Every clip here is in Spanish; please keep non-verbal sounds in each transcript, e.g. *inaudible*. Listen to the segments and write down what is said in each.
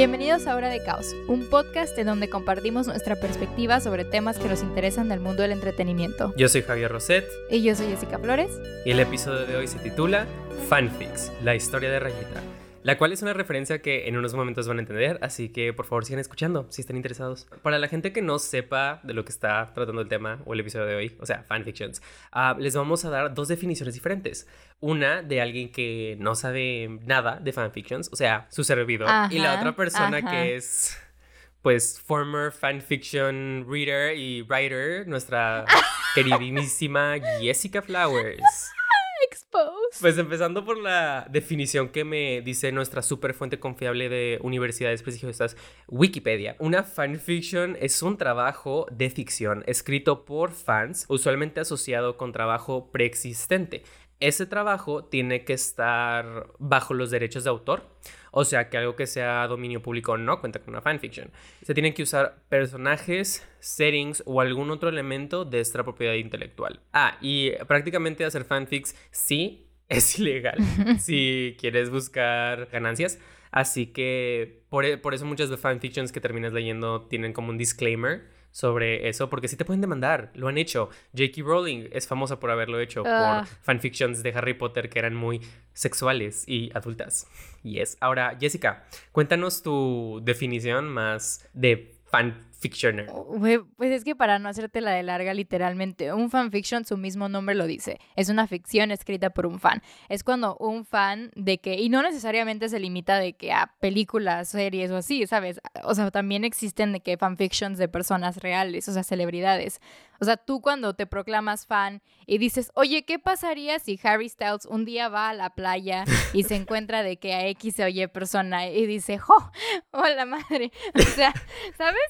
Bienvenidos a Hora de Caos, un podcast en donde compartimos nuestra perspectiva sobre temas que nos interesan del mundo del entretenimiento. Yo soy Javier Roset. Y yo soy Jessica Flores. Y el episodio de hoy se titula Fanfics, la historia de Rayita la cual es una referencia que en unos momentos van a entender, así que por favor sigan escuchando si están interesados. Para la gente que no sepa de lo que está tratando el tema o el episodio de hoy, o sea, fanfictions, uh, les vamos a dar dos definiciones diferentes. Una de alguien que no sabe nada de fanfictions, o sea, su servidor, y la otra persona que es pues former fanfiction reader y writer, nuestra *laughs* queridísima Jessica Flowers. Pues empezando por la definición que me dice nuestra super fuente confiable de universidades prestigiosas, Wikipedia. Una fanfiction es un trabajo de ficción escrito por fans, usualmente asociado con trabajo preexistente. Ese trabajo tiene que estar bajo los derechos de autor o sea, que algo que sea dominio público no cuenta con una fanfiction. Se tienen que usar personajes, settings o algún otro elemento de esta propiedad intelectual. Ah, y prácticamente hacer fanfics sí *laughs* es ilegal *laughs* si quieres buscar ganancias. Así que por, e, por eso muchas de fanfictions que terminas leyendo tienen como un disclaimer sobre eso, porque sí te pueden demandar, lo han hecho. J.K. Rowling es famosa por haberlo hecho por ah. fanfictions de Harry Potter que eran muy sexuales y adultas. Y es. Ahora, Jessica, cuéntanos tu definición más de fan fictioner. Oh, pues es que para no hacerte la de larga, literalmente, un fanfiction, su mismo nombre lo dice, es una ficción escrita por un fan. Es cuando un fan de que, y no necesariamente se limita de que a películas, series o así, ¿sabes? O sea, también existen de que fanfictions de personas reales, o sea, celebridades. O sea, tú cuando te proclamas fan y dices, oye, ¿qué pasaría si Harry Styles un día va a la playa y se *laughs* encuentra de que a X se oye persona y dice, ¡oh! ¡Hola madre! *laughs* O sea, ¿sabes?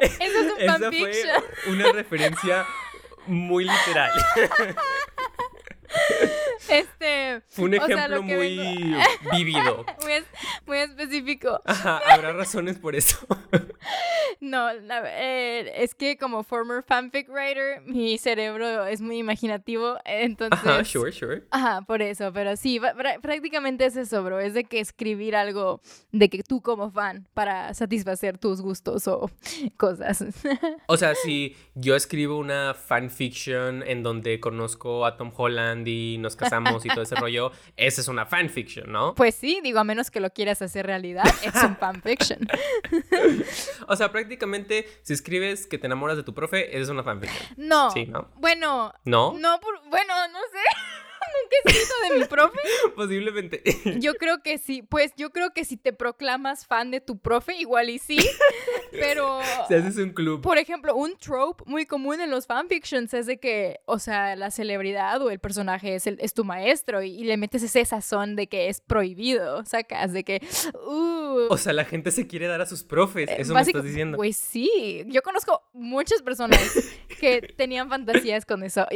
Eso es un Esa fue una referencia muy literal. *laughs* Este. Fue un ejemplo muy vivido. *laughs* *laughs* muy, específico. *laughs* habrá razones por eso. no, eh, es que como former fanfic writer, mi cerebro es muy imaginativo. Entonces. Ajá, sure, sure. Ajá, por eso. Pero sí, prácticamente es eso, bro. Es de que escribir algo de que tú como fan para satisfacer tus gustos o cosas. o sea, si yo escribo una fanfiction en donde conozco a Tom Holland y nos casamos y todo ese rollo, esa es una fanfiction, ¿no? Pues sí, digo, a menos que lo quieras hacer realidad, es un fanfiction. *laughs* o sea, prácticamente, si escribes que te enamoras de tu profe, es una fanfiction. No. Sí, ¿no? Bueno. ¿No? No, bueno, no sé. Nunca he escrito de mi profe. *laughs* Posiblemente. *laughs* Yo creo que sí. Pues yo creo que si te proclamas fan de tu profe, igual y sí. *laughs* Pero. Si haces un club. Por ejemplo, un trope muy común en los fanfictions es de que, o sea, la celebridad o el personaje es, el, es tu maestro y, le metes ese sazón de que es prohibido. Sacas de que. Uh, o sea, la gente se quiere dar a sus profes. Eso me estás diciendo. Pues sí. Yo conozco muchas personas que tenían fantasías con eso.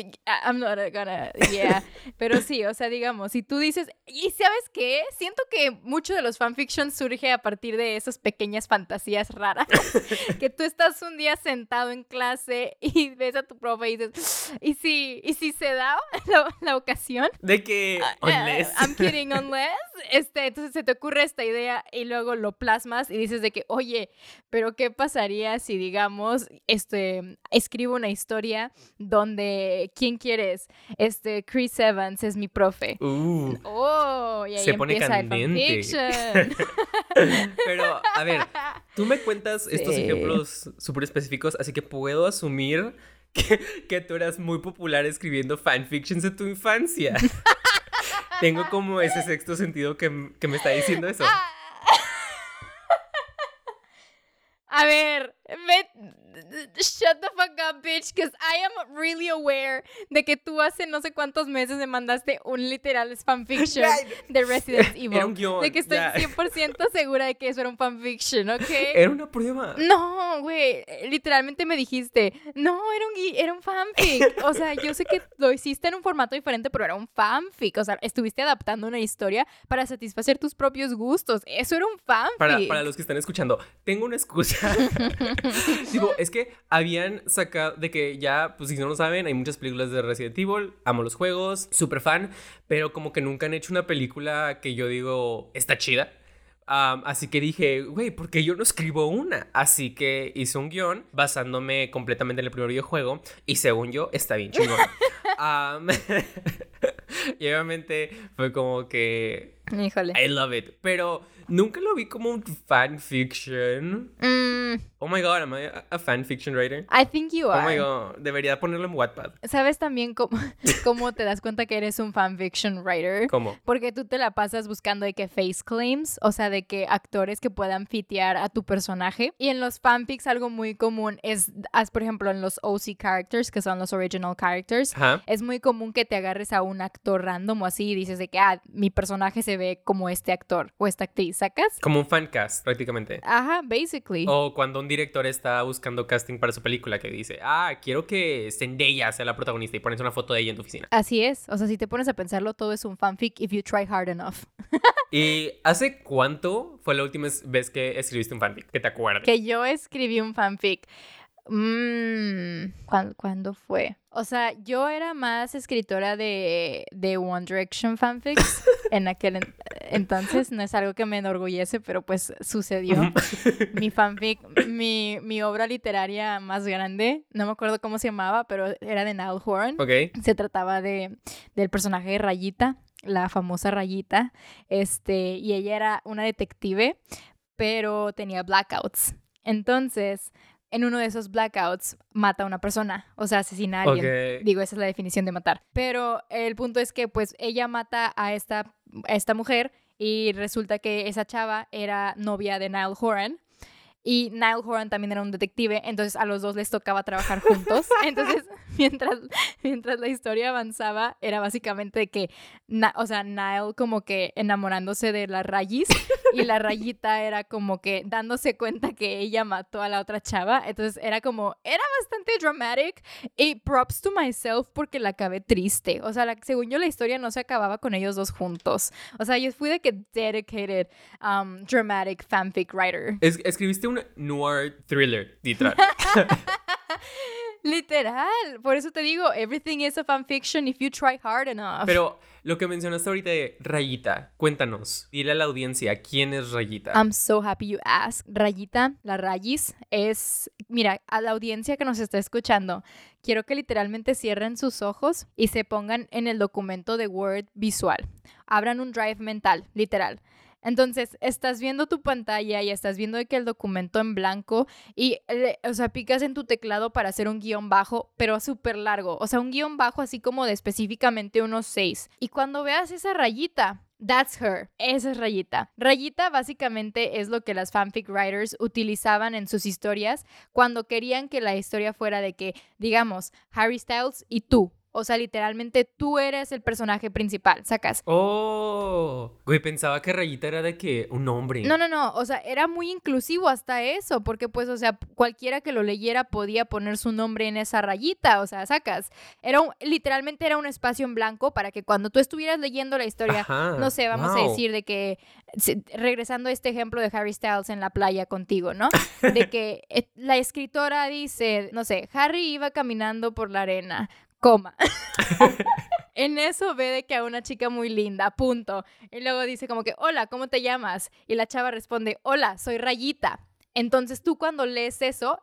I'm not gonna. Yeah. Pero sí, o sea, digamos, si tú dices, ¿y sabes qué? Siento que mucho de los fanfictions surge a partir de esas pequeñas fantasías raras. *laughs* que tú estás un día sentado en clase y ves a tu profe y dices, ¿y si, y si se da *laughs* la, ocasión? De que, uh, I'm kidding, unless. Este, entonces se te ocurre esta idea y luego lo plasmas y dices de que, oye, pero ¿qué pasaría si, digamos, este, escribo una historia donde, ¿quién quieres? Este, Chris Evans es mi profe. Uh, oh, y ahí se pone caliente. *laughs* pero, a ver, tú me cuentas estos ejemplos súper específicos, así que puedo asumir que, que tú eras muy popular escribiendo fanfictions de tu infancia. *laughs* Tengo como ese sexto sentido que, que me está diciendo eso. *laughs* A ver, me, shut the fuck up, bitch, because I am really aware de que tú hace no sé cuántos meses me mandaste un literal fanfiction *laughs* de Resident *laughs* Evil. de que estoy 100% *laughs* segura de que eso era un fanfiction, ¿ok? Era una prueba. No, güey, literalmente me dijiste, no, era un, era un fanfic. O sea, yo sé que lo hiciste en un formato diferente, pero era un fanfic. O sea, estuviste adaptando una historia para satisfacer tus propios gustos. Eso era un fanfic. Para, para los que están escuchando, tengo una excusa. Digo, es que habían sacado de que ya, pues si no lo saben, hay muchas películas de Resident Evil, amo los juegos, súper fan, pero como que nunca han hecho una película que yo digo está chida. Así que dije, güey, ¿por qué yo no escribo una? Así que hice un guion basándome completamente en el primer videojuego y según yo está bien chingón. *laughs* Am, *laughs* y obviamente fue como que Híjole. I love it, pero nunca lo vi como un fanfiction. Mm, Oh my god, am I a, a fanfiction writer? I think you Oh are. my god, debería ponerlo en Wattpad. ¿Sabes también cómo, *laughs* cómo te das cuenta que eres un fanfiction writer? ¿Cómo? Porque tú te la pasas buscando de que face claims, o sea, de que actores que puedan fitear a tu personaje. Y en los fanfics algo muy común es, as, por ejemplo, en los OC characters, que son los original characters, Ajá. es muy común que te agarres a un actor random o así y dices de que, ah, mi personaje se ve como este actor o esta actriz, ¿sacas? Como un fancast, prácticamente. Ajá, basically. O cuando un director está buscando casting para su película que dice, ah, quiero que Zendaya sea la protagonista y pones una foto de ella en tu oficina. Así es, o sea, si te pones a pensarlo, todo es un fanfic if you try hard enough. *laughs* ¿Y hace cuánto fue la última vez que escribiste un fanfic? Que te acuerdes. Que yo escribí un fanfic. Mmm, ¿cuándo, cuándo fue? O sea, yo era más escritora de, de One Direction fanfics *laughs* en aquel entonces. No es algo que me enorgullece, pero pues sucedió. mi fanfic, mi, mi obra literaria más grande, no me acuerdo cómo se llamaba, pero era de Niall Horan. ok. Se trataba de, del personaje de Rayita, la famosa Rayita, este, y ella era una detective, pero tenía blackouts. Entonces, en uno de esos blackouts mata a una persona, o sea, asesina a alguien. Digo, esa es la definición de matar. Pero el punto es que, pues, ella mata a esta, a esta mujer y resulta que esa chava era novia de Niall Horan. Y Niall Horan también era un detective, entonces a los dos les tocaba trabajar juntos. *laughs* Entonces, mientras, mientras la historia avanzaba, era básicamente que, Na- o sea, Niall como que enamorándose de la Rayis y la rayita era como que dándose cuenta que ella mató a la otra chava. Entonces era como, era bastante dramatic y props to myself porque la acabé triste. O sea, la- según yo la historia no se acababa con ellos dos juntos. O sea, yo fui de que dedicated um, dramatic fanfic writer. Es- escribiste un noir thriller, literal. *laughs* Literal, por eso te digo, everything is a fanfiction if you try hard enough. Pero lo que mencionaste ahorita de Rayita, cuéntanos, dile a la audiencia, ¿quién es Rayita? I'm so happy you asked. Rayita, la Rayis, es. Mira, a la audiencia que nos está escuchando, quiero que literalmente cierren sus ojos y se pongan en el documento de Word visual. Abran un drive mental, literal. Entonces, estás viendo tu pantalla y estás viendo que el documento en blanco y, o sea, picas en tu teclado para hacer un guion bajo, pero súper largo. O sea, un guion bajo así como de específicamente unos seis. Y cuando veas esa rayita, That's her. Esa es Rayita. Rayita básicamente es lo que las fanfic writers utilizaban en sus historias cuando querían que la historia fuera de que, digamos, Harry Styles y tú. O sea, literalmente tú eres el personaje principal, sacas. Oh, güey, pensaba que Rayita era de que un hombre. No, no, no, o sea, era muy inclusivo hasta eso, porque pues, o sea, cualquiera que lo leyera podía poner su nombre en esa rayita, o sea, sacas. Era un, literalmente era un espacio en blanco para que cuando tú estuvieras leyendo la historia, Ajá, no sé, vamos a decir de que, regresando a este ejemplo de Harry Styles en la playa contigo, ¿no? De que eh, la escritora dice, no sé, Harry iba caminando por la arena, coma. *laughs* En eso ve de que a una chica muy linda, punto. Y luego dice como que, hola, ¿cómo te llamas? Y la chava responde, hola, soy Rayita. Entonces tú cuando lees eso,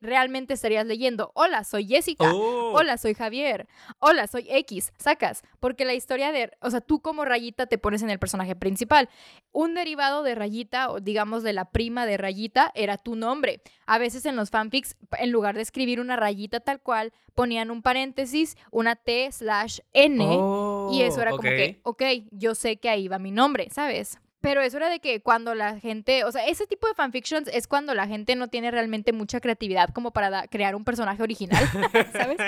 realmente estarías leyendo, hola, soy Jessica. Oh, Hola, soy Javier. Hola, soy X. Sacas. Porque la historia de. O sea, tú como Rayita te pones en el personaje principal. Un derivado de Rayita, o digamos de la prima de Rayita, era tu nombre. A veces en los fanfics, en lugar de escribir una rayita tal cual, ponían un paréntesis, una T slash N. Y eso era oh, como ok. que, ok, yo sé que ahí va mi nombre, ¿sabes? Pero eso era de que cuando la gente, o sea, ese tipo de fanfictions es cuando la gente no tiene realmente mucha creatividad como para da- crear un personaje original, *laughs* ¿sabes?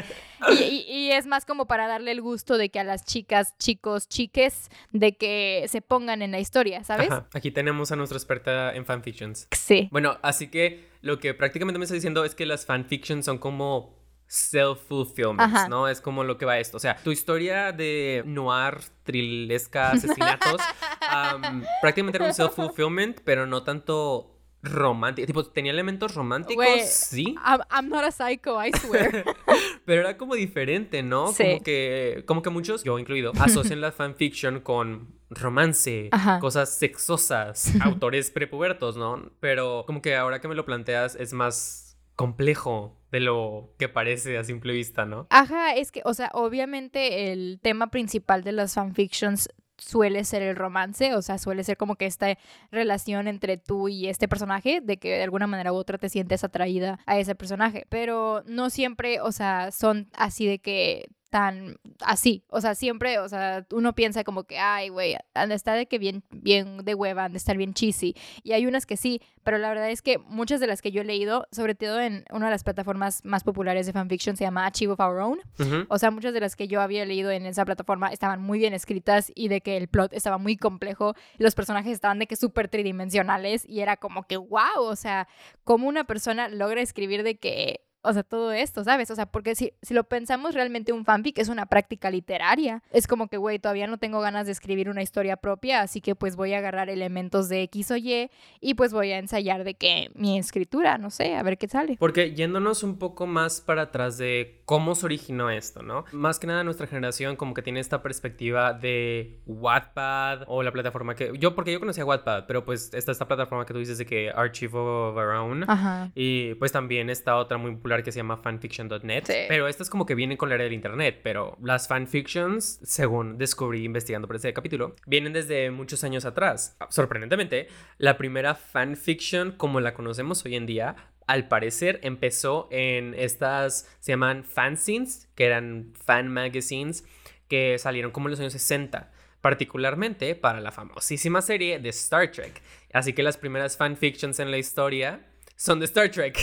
Y, y- y es más como para darle el gusto de que a las chicas, chicos, chiques, de que se pongan en la historia, ¿sabes? Ajá, Aquí tenemos a nuestra experta en fanfictions. Sí. Bueno, así que lo que prácticamente me está diciendo es que las fanfictions son como self-fulfillment, Ajá. ¿no? Es como lo que va esto. O sea, tu historia de noir, trilesca, asesinatos, *laughs* am, prácticamente era un self-fulfillment, pero no tanto romántico. Tipo, tenía elementos románticos, sí. I'm, I'm not a psycho, I swear. *laughs* Pero era como diferente, ¿no? Como que, como que muchos, yo incluido, asocian la fanfiction con romance, cosas sexosas, *laughs* autores prepubertos, ¿no? Pero como que ahora que me lo planteas es más complejo de lo que parece a simple vista, ¿no? Ajá, es que, o sea, obviamente el tema principal de las fanfictions suele ser el romance, o sea, suele ser como que esta relación entre tú y este personaje, de que de alguna manera u otra te sientes atraída a ese personaje, pero no siempre, o sea, son así de que tan así. O sea, siempre, o sea, uno piensa como que, ay, güey, han de estar de que bien, bien de hueva, han de estar bien cheesy. Y hay unas que sí, pero la verdad es que muchas de las que yo he leído, sobre todo en una de las plataformas más populares de fanfiction, se llama Achieve of Our Own. O sea, muchas de las que yo había leído en esa plataforma estaban muy bien escritas y de que el plot estaba muy complejo. Los personajes estaban de que súper tridimensionales y era como que, wow, o sea, como una persona logra escribir de que o sea, todo esto, ¿sabes? O sea, porque si, si lo pensamos realmente un fanfic es una práctica literaria. Es como que, güey, todavía no tengo ganas de escribir una historia propia, así que pues voy a agarrar elementos de X o Y y pues voy a ensayar de que mi escritura, no sé, a ver qué sale. Porque yéndonos un poco más para atrás de cómo se originó esto, ¿no? Más que nada nuestra generación como que tiene esta perspectiva de Wattpad o la plataforma que... Yo, porque yo conocía Wattpad, pero pues está esta plataforma que tú dices de que Archive of Our Own. Ajá. Y pues también está otra muy popular que se llama fanfiction.net. Pero estas como que vienen con la era del internet. Pero las fanfictions, según descubrí investigando por este capítulo, vienen desde muchos años atrás. Sorprendentemente, la primera fanfiction como la conocemos hoy en día al parecer empezó en estas, se llaman fanzines, que eran fan magazines, que salieron como en los años 60, particularmente para la famosísima serie de Star Trek. Así que las primeras fanfictions en la historia son de Star Trek.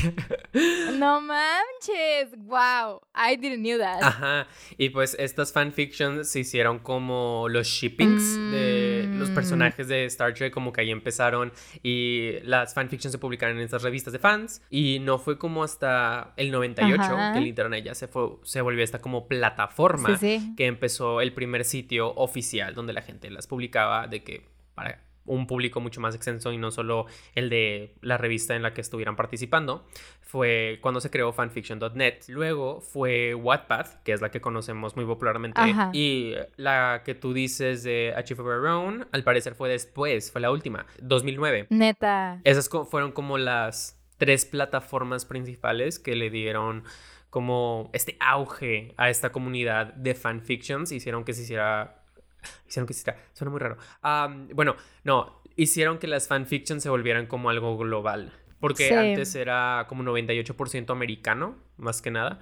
*laughs* No manches, wow, I didn't know that. Ajá, y pues estas fanfictions se hicieron como los shippings de los mm. personajes de Star Trek, como que ahí empezaron y las fanfictions se publicaron en estas revistas de fans y no fue como hasta el 98 que el internet ya se, fue, se volvió esta como plataforma que empezó el primer sitio oficial donde la gente las publicaba de que para un público mucho más extenso y no solo el de la revista en la que estuvieran participando, fue cuando se creó fanfiction.net. Luego fue Wattpad, que es la que conocemos muy popularmente, y la que tú dices de Achieve of Our Own, al parecer fue después, fue la última, 2009. Neta. Esas fueron como las tres plataformas principales que le dieron como este auge a esta comunidad de fanfictions, hicieron que se hiciera *laughs* Hicieron que Suena muy raro. bueno, no. Hicieron que las fanfictions se volvieran como algo global. Porque antes era como 98% americano, más que nada.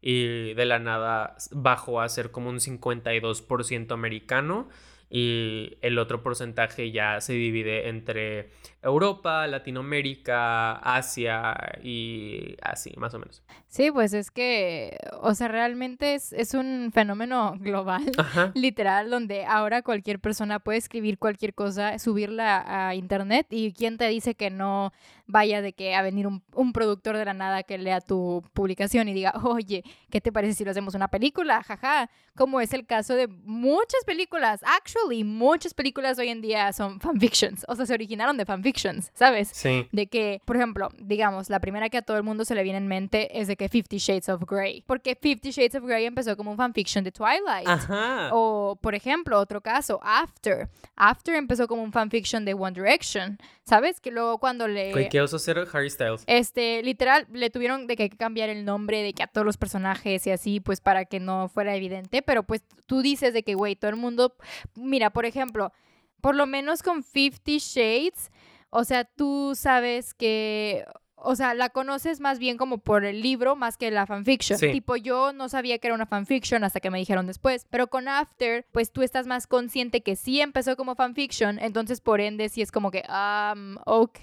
Y de la nada bajó a ser como un 52% americano y el otro porcentaje ya se divide entre Europa, Latinoamérica, Asia y así, más o menos. Sí, pues es que, o sea, realmente es, es un fenómeno global, *laughs* literal, donde ahora cualquier persona puede escribir cualquier cosa, subirla a internet y quién te dice que no vaya de que a venir un, un, productor de la nada que lea tu publicación y diga, oye, ¿qué te parece si lo hacemos una película? Jaja, como es el caso de muchas películas. Actually, muchas películas hoy en día son fanfictions, o sea, se originaron de fanfictions, ¿sabes? Sí. De que, por ejemplo, digamos, la primera que a todo el mundo se le viene en mente es de que Fifty Shades of Grey, porque Fifty Shades of Grey empezó como un fanfiction de Twilight. Ajá. O, por ejemplo, otro caso, After. After empezó como un fanfiction de One Direction, ¿sabes? Que luego cuando le ser Harry Styles. Este, literal, le tuvieron de que cambiar el nombre de que a todos los personajes y así, pues para que no fuera evidente. Pero pues tú dices de que, güey, todo el mundo. Mira, por ejemplo, por lo menos con Fifty Shades, o sea, tú sabes que o sea, la conoces más bien como por el libro más que la fanfiction. Tipo, yo no sabía que era una fanfiction hasta que me dijeron después. Pero con After, pues tú estás más consciente que sí empezó como fanfiction. Entonces, por ende, sí es como que, um, ok,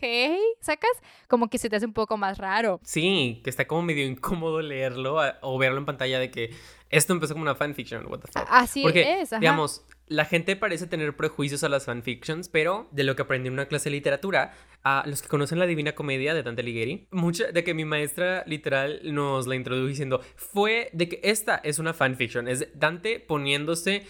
¿sacas? Como que se te hace un poco más raro. Sí, que está como medio incómodo leerlo o verlo en pantalla de que esto empezó como una fanfiction, what the fuck. Así es, digamos, la gente parece tener prejuicios a las fanfictions, pero de lo que aprendí en una clase de literatura, a los que conocen la Divina Comedia de Dante Alighieri, mucha de que mi maestra literal nos la introdujo diciendo, fue de que esta es una fanfiction, es Dante poniéndose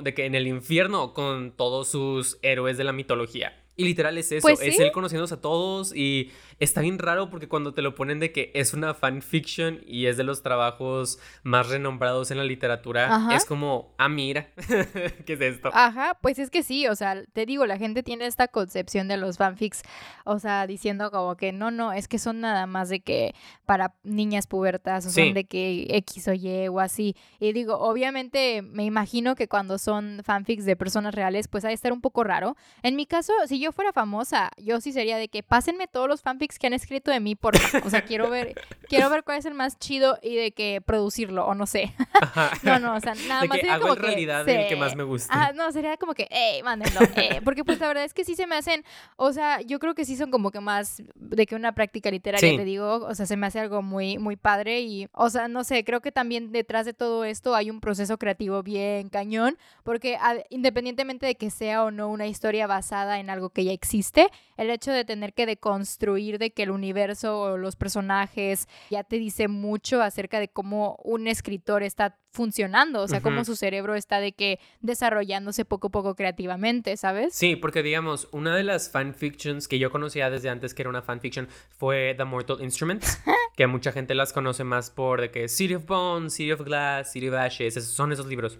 de que en el infierno con todos sus héroes de la mitología. Y literal es eso, Pues es él conociéndose a todos y está bien raro porque cuando te lo ponen de que es una fanfiction y es de los trabajos más renombrados en la literatura, Ajá. es como, ah, mira, *laughs* ¿qué es esto? Ajá, pues es que sí, o sea, te digo, la gente tiene esta concepción de los fanfics, o sea, diciendo como que no, no, es que son nada más de que para niñas pubertas, o Sí. son de que X o Y o así. Y digo, obviamente me imagino que cuando son fanfics de personas reales, pues ha de estar un poco raro. En mi caso, si yo fuera famosa, yo sí sería de que pásenme todos los fanfics que han escrito de mí, por O sea, quiero ver, *laughs* quiero ver cuál es el más chido y de que producirlo, o no sé. Ajá. *laughs* No, no, o sea, nada de más que sería hago como en realidad que el que más me gusta. No, sería como que, hey, mándenlo. eh, porque pues la verdad es que sí se me hacen, o sea, yo creo que sí son como que más de que una práctica literaria, Sí. te digo, o sea, se me hace algo muy, muy padre y, o sea, no sé, creo que también detrás de todo esto hay un proceso creativo bien cañón, porque a- independientemente de que sea o no una historia basada en algo que ya existe, el hecho de tener que deconstruir de que el universo o los personajes ya te dice mucho acerca de cómo un escritor está funcionando, o sea, cómo su cerebro está de que desarrollándose poco a poco creativamente, ¿sabes? Sí, porque digamos, una de las fanfictions que yo conocía desde antes que era una fanfiction fue The Mortal Instruments, *laughs* que mucha gente las conoce más por de que City of Bones, City of Glass, City of Ashes, esos son esos libros.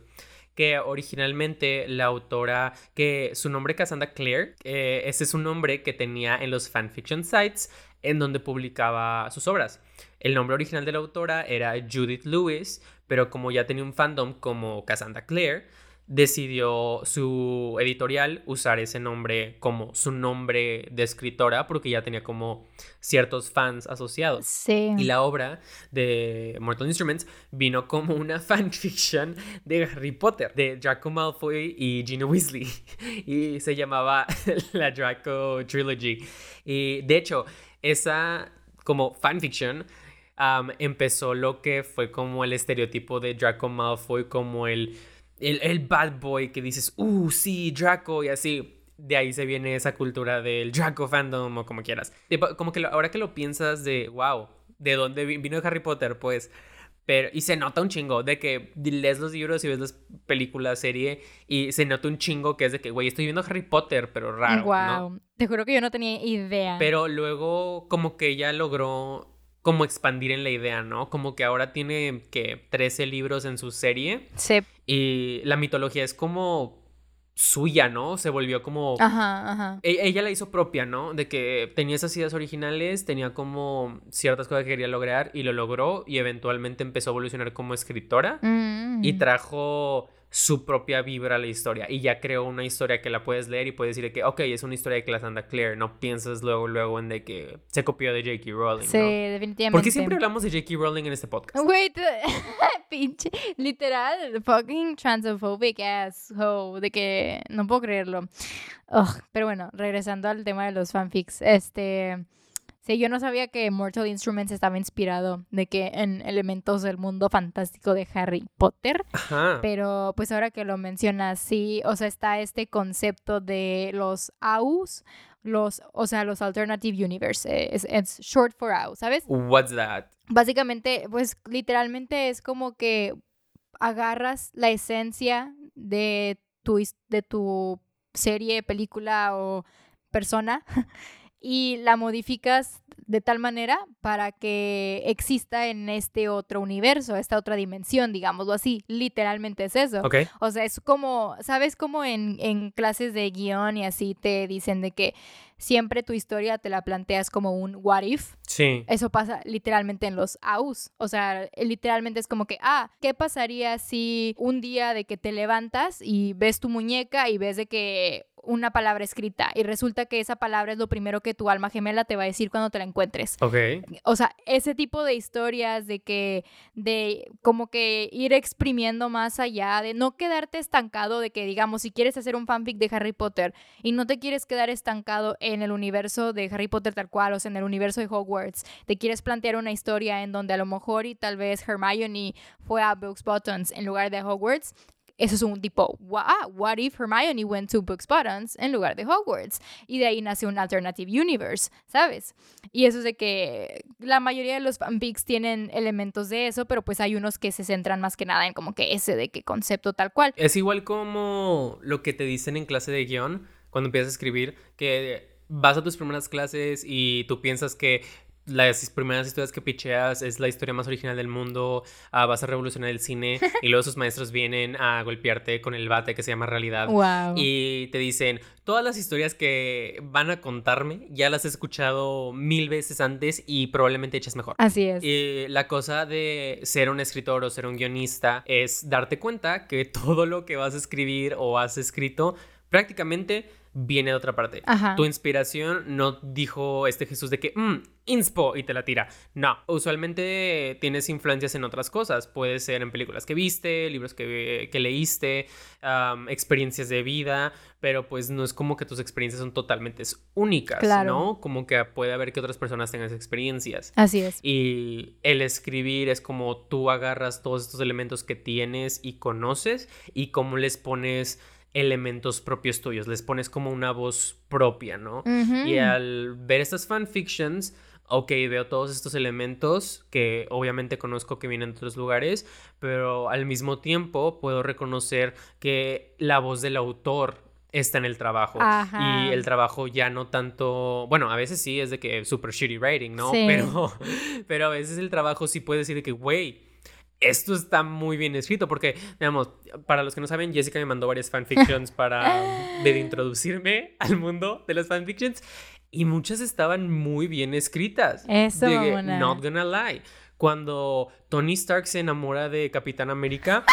Que originalmente la autora, que su nombre Cassandra Clare, eh, ese es un nombre que tenía en los fanfiction sites en donde publicaba sus obras. El nombre original de la autora era Judith Lewis, pero como ya tenía un fandom como Cassandra Clare, decidió su editorial usar ese nombre como su nombre de escritora porque ya tenía como ciertos fans asociados. Sí. Y la obra de Mortal Instruments vino como una *laughs* fanfiction de Harry Potter, de Draco Malfoy y Gina Weasley. *laughs* Y se llamaba *laughs* la Draco Trilogy. Y de hecho, esa como fanfiction empezó lo que fue como el estereotipo de Draco Malfoy como el, el, el bad boy que dices, uh, sí, Draco y así. De ahí se viene esa cultura del Draco fandom o como quieras. Como que ahora que lo piensas de, wow, ¿de dónde vi- vino Harry Potter? Pues... Pero, y se nota un chingo de que lees los libros y ves las películas, serie, y se nota un chingo que es de que, güey, estoy viendo Harry Potter, pero raro, ¿no? wow. Te juro que yo no tenía idea. Pero luego como que ella logró como expandir en la idea, ¿no? Como que ahora tiene que 13 libros en su serie Sí. y la mitología es como suya, ¿no? Se volvió como... Ajá, ajá. E- Ella la hizo propia, ¿no? De que tenía esas ideas originales, tenía como ciertas cosas que quería lograr y lo logró y eventualmente empezó a evolucionar como escritora Mm. y trajo su propia vibra a la historia y ya creó una historia que la puedes leer y puedes decir de que, ok, es una historia de Cassandra Clare, no piensas luego, luego en de que se copió de J.K. Rowling, Sí, ¿no? definitivamente. ¿Por qué siempre hablamos de J.K. Rowling en este podcast? Wait, *laughs* pinche, literal, fucking transphobic ass hoe, de que no puedo creerlo. Pero bueno, regresando al tema de los fanfics, este, sí, yo no sabía que Mortal Instruments estaba inspirado de que en elementos del mundo fantástico de Harry Potter, Ajá. pero pues ahora que lo mencionas, sí, o sea, está este concepto de los AUs, los, o sea, los Alternative Universe, eh, es, es short for AU, ¿sabes? What's that? básicamente, pues literalmente es como que agarras la esencia de tu, de tu serie, película o persona *laughs* y la modificas de tal manera para que exista en este otro universo, esta otra dimensión, digámoslo así. Literalmente es eso. O sea, es como, ¿sabes cómo en, en clases de guion y así te dicen de que siempre tu historia te la planteas como un what if? Sí. Eso pasa literalmente en los AUs. O sea, literalmente es como que, ah, ¿qué pasaría si un día de que te levantas y ves tu muñeca y ves de que una palabra escrita y resulta que esa palabra es lo primero que tu alma gemela te va a decir cuando te la encuentres? Ok. O sea, ese tipo de historias de que, de como que ir exprimiendo más allá, de no quedarte estancado, de que digamos, si quieres hacer un fanfic de Harry Potter y no te quieres quedar estancado en el universo de Harry Potter tal cual, o sea, en el universo de Hogwarts, te quieres plantear una historia en donde a lo mejor y tal vez Hermione fue a Books Buttons en lugar de Hogwarts. Eso es un tipo, "Wha- what if Hermione went to Books Buttons en lugar de Hogwarts? Y de ahí nace un alternative universe, ¿sabes? Y eso es de que la mayoría de los fanfics tienen elementos de eso, pero pues hay unos que se centran más que nada en como que ese de qué concepto tal cual. Es igual como lo que te dicen en clase de guion cuando empiezas a escribir, que vas a tus primeras clases y tú piensas que las primeras historias que picheas es la historia más original del mundo, ah, vas a revolucionar el cine y luego sus maestros vienen a golpearte con el bate que se llama realidad y te dicen, todas las historias que van a contarme ya las he escuchado mil veces antes y probablemente echas mejor. Así es. Y la cosa de ser un escritor o ser un guionista es darte cuenta que *laughs* todo lo que vas a escribir o has escrito prácticamente viene de otra parte. Tu inspiración no dijo este Jesús de que, mmm, inspo y te la tira. No, usualmente tienes influencias en otras cosas. Puede ser en películas que viste, libros que, leíste, experiencias de vida, pero pues no es como que tus experiencias son totalmente únicas, ¿no? Como que puede haber que otras personas tengan esas experiencias. Así es. Y el escribir es como tú agarras todos estos elementos que tienes y conoces y cómo les pones elementos propios tuyos, les pones como una voz propia, ¿no? Y al ver estas fanfictions, ok, veo todos estos elementos que obviamente conozco que vienen de otros lugares, pero al mismo tiempo puedo reconocer que la voz del autor está en el trabajo. Y el trabajo ya no tanto, bueno, a veces sí es de que super shitty writing, ¿no? Pero, *laughs* pero a veces el trabajo sí puede decir de que, güey, esto está muy bien escrito porque, digamos, para los que no saben, Jessica me mandó varias fanfictions *laughs* para de introducirme al mundo de las fanfictions y muchas estaban muy bien escritas. Eso, de, Not gonna lie. Cuando Tony Stark se enamora de Capitán América,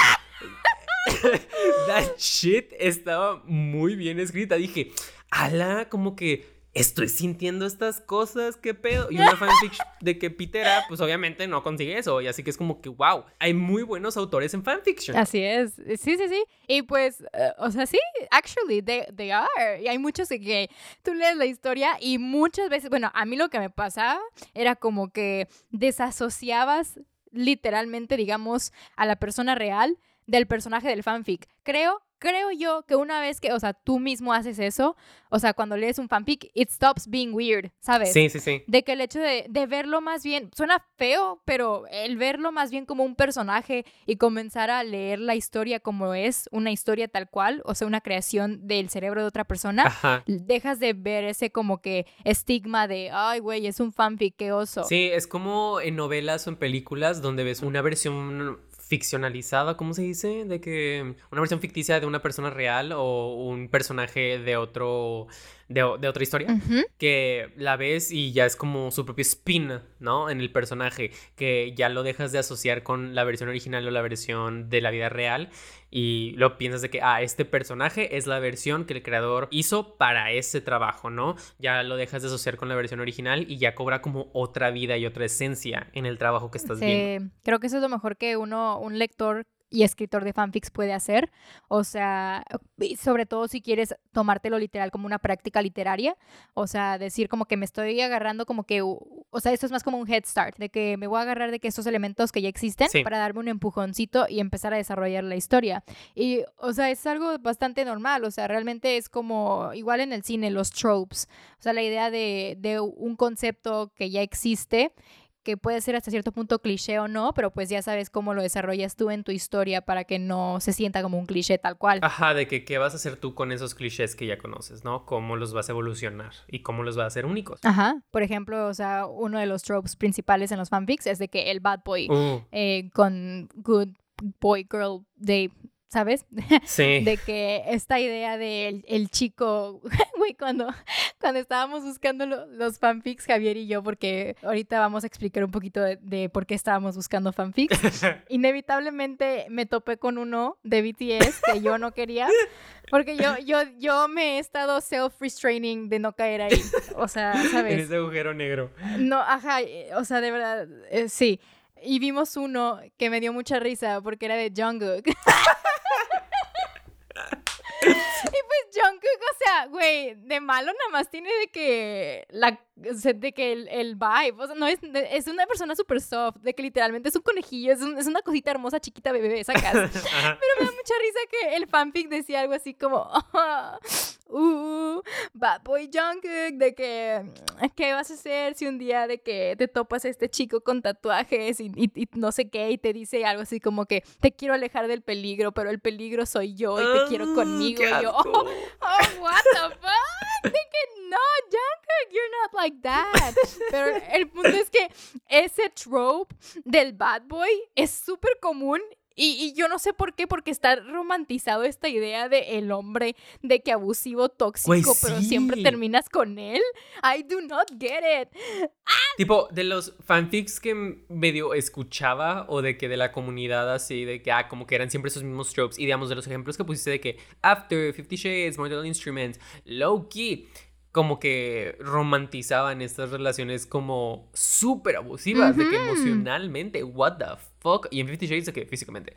*laughs* that shit estaba muy bien escrita. Dije, ala, como que estoy sintiendo estas cosas, qué pedo. Y una fanfiction de que Pitera, pues obviamente no consigue eso. Y así que es como que, wow, hay muy buenos autores en fanfiction. Así es. Sí, sí, sí. Y pues, eh, o sea, sí, actually, they, they, are. Y hay muchos de que tú lees la historia y muchas veces, bueno, a mí lo que me pasaba era como que desasociabas literalmente, digamos, a la persona real del personaje del fanfic. Creo creo yo que una vez que, o sea, tú mismo haces eso, o sea, cuando lees un fanfic, it stops being weird, ¿sabes? Sí, sí, sí. De que el hecho de, verlo más bien, suena feo, pero el verlo más bien como un personaje y comenzar a leer la historia como es, una historia tal cual, o sea, una creación del cerebro de otra persona, dejas de ver ese como que estigma de, ay, güey, es un fanfic, qué oso. Sí, es como en novelas o en películas donde ves una versión ficcionalizada, ¿cómo se dice? De que una versión ficticia de una persona real o un personaje de otro de, otra historia, que la ves y ya es como su propio spin, ¿no? En el personaje, que ya lo dejas de asociar con la versión original o la versión de la vida real y lo piensas de que, ah, este personaje es la versión que el creador hizo para ese trabajo, ¿no? Ya lo dejas de asociar con la versión original y ya cobra como otra vida y otra esencia en el trabajo que estás viendo. Creo que eso es lo mejor que uno, un lector y escritor de fanfics puede hacer. O sea, sobre todo si quieres tomártelo literal como una práctica literaria. O sea, decir como que me estoy agarrando como que, o sea, esto es más como un head start, de que me voy a agarrar de que estos elementos que ya existen para darme un empujoncito y empezar a desarrollar la historia. Y, o sea, es algo bastante normal. O sea, realmente es como, igual en el cine, los tropes. O sea, la idea de, de un concepto que ya existe que puede ser hasta cierto punto cliché o no, pero pues ya sabes cómo lo desarrollas tú en tu historia para que no se sienta como un cliché tal cual. Ajá, de que qué vas a hacer tú con esos clichés que ya conoces, ¿no? Cómo los vas a evolucionar y cómo los vas a hacer únicos. Ajá, por ejemplo, o sea, uno de los tropes principales en los fanfics es de que el bad boy uh. eh, con good boy girl de ¿sabes? Sí. de que esta idea del el chico, *laughs* güey, cuando, cuando estábamos buscando los fanfics, Javier y yo, porque ahorita vamos a explicar un poquito de, por qué estábamos buscando fanfics, *laughs* inevitablemente me topé con uno de BTS que yo no quería, porque yo, yo, yo me he estado self-restraining de no caer ahí, o sea, *laughs* ¿sabes? En ese agujero negro. No, ajá, eh, o sea, de verdad, eh, sí. Y vimos uno que me dio mucha risa porque era de Jungkook. *laughs* y pues Jungkook, o sea, güey, de malo nada más tiene de que la, de que el, el vibe, o sea, no es, es una persona súper soft, de que literalmente es un conejillo, es, es una cosita hermosa, chiquita, bebé, casa *laughs* Pero me da mucha risa que el fanfic decía algo así como, *laughs* uh, Bad Boy Jungkook, de que, ¿qué vas a hacer si un día de que te topas a este chico con tatuajes y, y, no sé qué, y te dice algo así como que te quiero alejar del peligro, pero el peligro soy yo y te quiero ah, conmigo? Y yo, oh, *laughs* oh, what the fuck? De que no, Jungkook, you're not like that. Pero el punto es que ese trope del bad boy es súper común y, yo no sé por qué, porque está romantizado esta idea de el hombre, de que abusivo, tóxico, pero siempre terminas con él. I do not get it. ¡Ah! Tipo, de los fanfics que medio escuchaba o de que de la comunidad así, de que, ah, como que eran siempre esos mismos tropes. Y digamos, de los ejemplos que pusiste de que After, Fifty Shades, Mortal Instruments, Low Key como que romantizaban estas relaciones como súper abusivas, de que emocionalmente, what the fuck, y en Fifty Shades de que físicamente,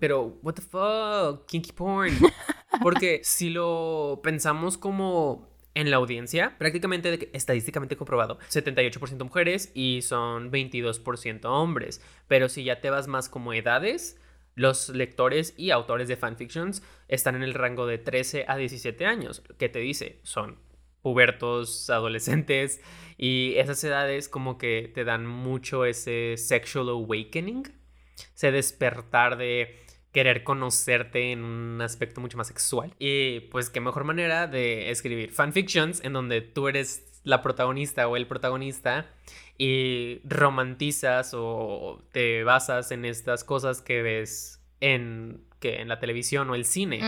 pero what the fuck, kinky porn, *laughs* porque si lo pensamos como en la audiencia, prácticamente estadísticamente comprobado, 78% mujeres y son 22% hombres, pero si ya te vas más como edades, los lectores y autores de fanfictions están en el rango de 13 a 17 años. ¿Qué te dice? Son pubertos, adolescentes, y esas edades como que te dan mucho ese sexual awakening, ese despertar de querer conocerte en un aspecto mucho más sexual. Y pues qué mejor manera de escribir fanfictions en donde tú eres la protagonista o el protagonista y romantizas o te basas en estas cosas que ves en, que en la televisión o el cine,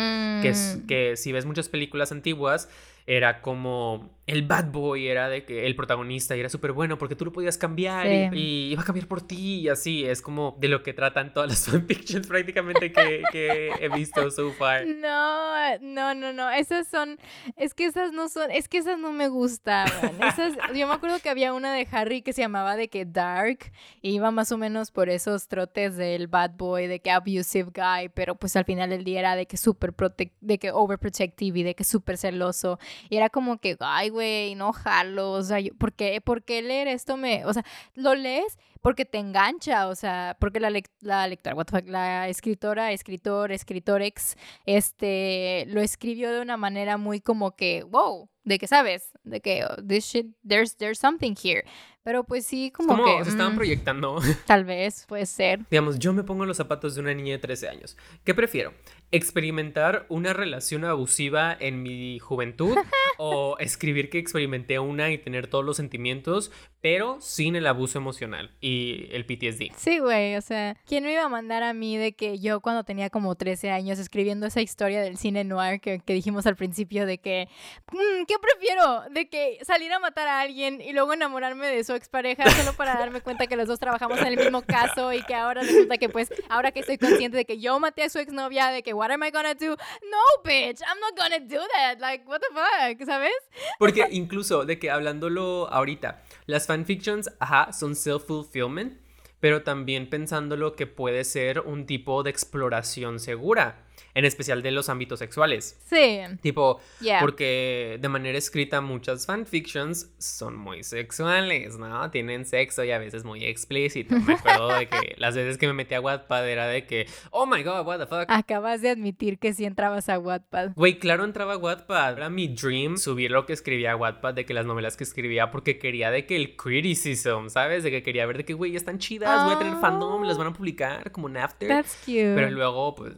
que, es, mm. que si ves muchas películas antiguas, era como el bad boy era de que el protagonista y era súper bueno porque tú lo podías cambiar y, iba a cambiar por ti y así es como de lo que tratan todas las *laughs* fanfictions prácticamente que, que, he visto so far. No, no, no, no, esas son, es que esas no son, es que esas no me gustaban. Esas, *laughs* yo me acuerdo que había una de Harry que se llamaba de que Dark y iba más o menos por esos trotes del bad boy, de que abusive guy, pero pues al final del día era de que súper de que overprotective y de que súper celoso y era como que, ay, güey, no jalo, o sea, ¿por, qué, leer esto me, o sea, lo lees porque te engancha, o sea, porque la, la lectora, what the fuck, la escritora, escritor, escritorex, este, lo escribió de una manera muy como que, wow, de que sabes, de que oh, this shit, there's, there's something here. Pero pues sí, como, como que... se estaban mm, proyectando. Tal vez, puede ser. Digamos, yo me pongo en los zapatos de una niña de 13 años. ¿Qué prefiero? ¿Experimentar una relación abusiva en mi juventud? *laughs* ¿O escribir que experimenté una y tener todos los sentimientos, pero sin el abuso emocional y el PTSD? Sí, güey, o sea, ¿quién me iba a mandar a mí de que yo cuando tenía como 13 años escribiendo esa historia del cine noir que, que dijimos al principio de que, mm, ¿qué prefiero? De que salir a matar a alguien y luego enamorarme de su expareja solo para darme cuenta que los dos trabajamos en el mismo caso y que ahora resulta que pues, ahora que estoy consciente de que yo maté a su exnovia, de que what am I gonna do? No, bitch, I'm not gonna do that. Like, what the fuck, ¿sabes? Porque incluso de que hablándolo ahorita, las fanfictions, ajá, son self-fulfillment, pero también pensándolo que puede ser un tipo de exploración segura en especial de los ámbitos sexuales. Sí. Tipo, porque de manera escrita muchas fanfictions son muy sexuales, ¿no? Tienen sexo y a veces muy explícito. Me acuerdo de que *laughs* las veces que me metí a Wattpad era de que, oh my god, what the fuck. Acabas de admitir que sí entrabas a Wattpad. Güey, claro entraba a Wattpad. Era mi dream subir lo que escribía a Wattpad, de que las novelas que escribía, porque quería de que el criticism, ¿sabes? De que quería ver de que, güey, están chidas, voy a tener fandom, las van a publicar como un after. That's cute. Pero luego, pues,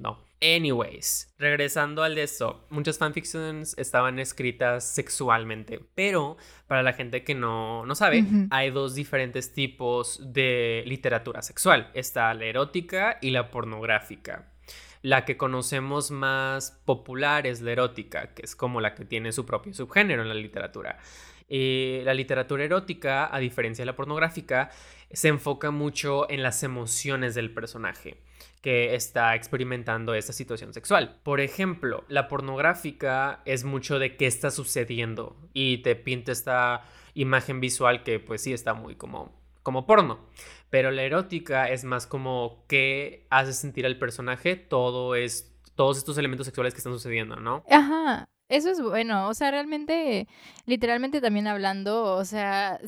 no. Anyways, regresando al de esto, muchas fanfictions estaban escritas sexualmente, pero para la gente que no, no sabe, hay dos diferentes tipos de literatura sexual. Está la erótica y la pornográfica. La que conocemos más popular es la erótica, que es como la que tiene su propio subgénero en la literatura. Eh, la literatura erótica, a diferencia de la pornográfica, se enfoca mucho en las emociones del personaje que está experimentando esta situación sexual. Por ejemplo, la pornográfica es mucho de qué está sucediendo y te pinta esta imagen visual que pues sí está muy como, como porno. Pero la erótica es más como qué hace sentir al personaje, todo es todos estos elementos sexuales que están sucediendo, ¿no? Ajá. Eso es bueno, o sea, realmente, literalmente también hablando, o sea,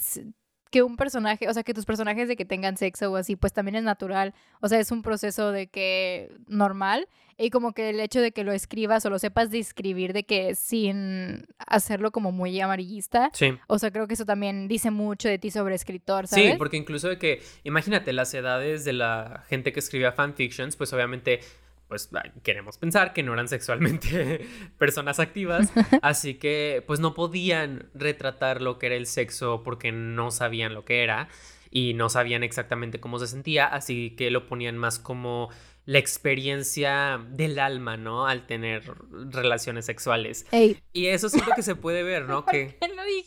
que un personaje, o sea, que tus personajes de que tengan sexo o así, pues también es natural, o sea, es un proceso de que normal y como que el hecho de que lo escribas o lo sepas describir de que sin hacerlo como muy amarillista, sí. o sea, creo que eso también dice mucho de ti sobre escritor, ¿sabes? Sí, porque incluso de que, imagínate, las edades de la gente que escribía fanfictions, pues obviamente pues queremos pensar que no eran sexualmente *laughs* personas activas, *laughs* así que pues no podían retratar lo que era el sexo porque no sabían lo que era y no sabían exactamente cómo se sentía, así que lo ponían más como la experiencia del alma, ¿no? Al tener relaciones sexuales. Y eso siento que se puede ver, ¿no? *laughs* Que,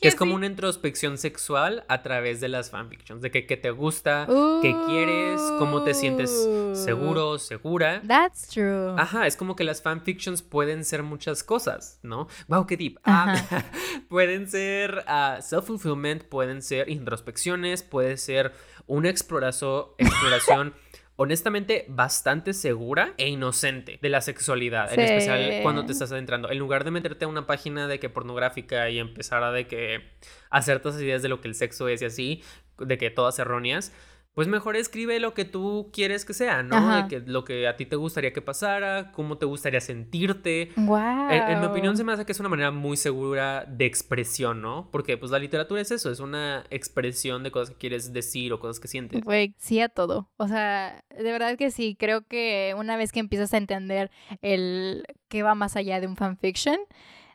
es como una introspección sexual a través de las fanfictions, de que, te gusta, qué quieres, cómo te sientes seguro, segura. That's true. Ajá, es como que las fanfictions pueden ser muchas cosas, ¿no? Wow, qué deep. Ah, *laughs* pueden ser uh, self-fulfillment, pueden ser introspecciones, puede ser una exploración honestamente bastante segura e inocente de la sexualidad, en especial cuando te estás adentrando. En lugar de meterte a una página de que pornográfica y empezar a de que hacer todas ideas de lo que el sexo es y así, de que todas erróneas, pues mejor escribe lo que tú quieres que sea, ¿no? De que lo que a ti te gustaría que pasara, cómo te gustaría sentirte. Wow. En, mi opinión se me hace que es una manera muy segura de expresión, ¿no? Porque pues la literatura es eso, es una expresión de cosas que quieres decir o cosas que sientes. Güey, sí a todo. O sea, de verdad que sí, creo que una vez que empiezas a entender el que va más allá de un fanfiction,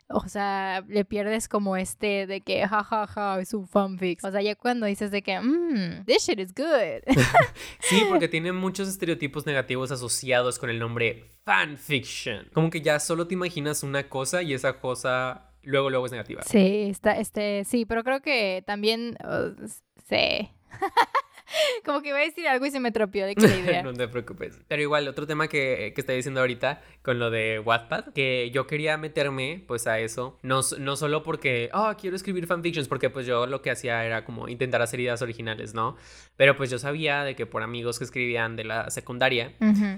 o sea, le pierdes como este de que jajaja ja, ja, es un fanfic. O sea, ya cuando dices de que mmm, this shit is good. *laughs* *laughs* sí, porque tiene muchos estereotipos negativos asociados con el nombre fanfiction. Como que ya solo te imaginas una cosa y esa cosa luego luego es negativa. Sí, está este sí, pero creo que también uh, sí. *laughs* *laughs* Como que iba a decir algo y se me tropió de que idea. *laughs* no te preocupes. Pero igual, otro tema que, que estoy diciendo ahorita con lo de Wattpad, que yo quería meterme pues a eso, no, no solo porque, oh, quiero escribir fanfictions, porque pues yo lo que hacía era como intentar hacer ideas originales, ¿no? Pero pues yo sabía de que por amigos que escribían de la secundaria,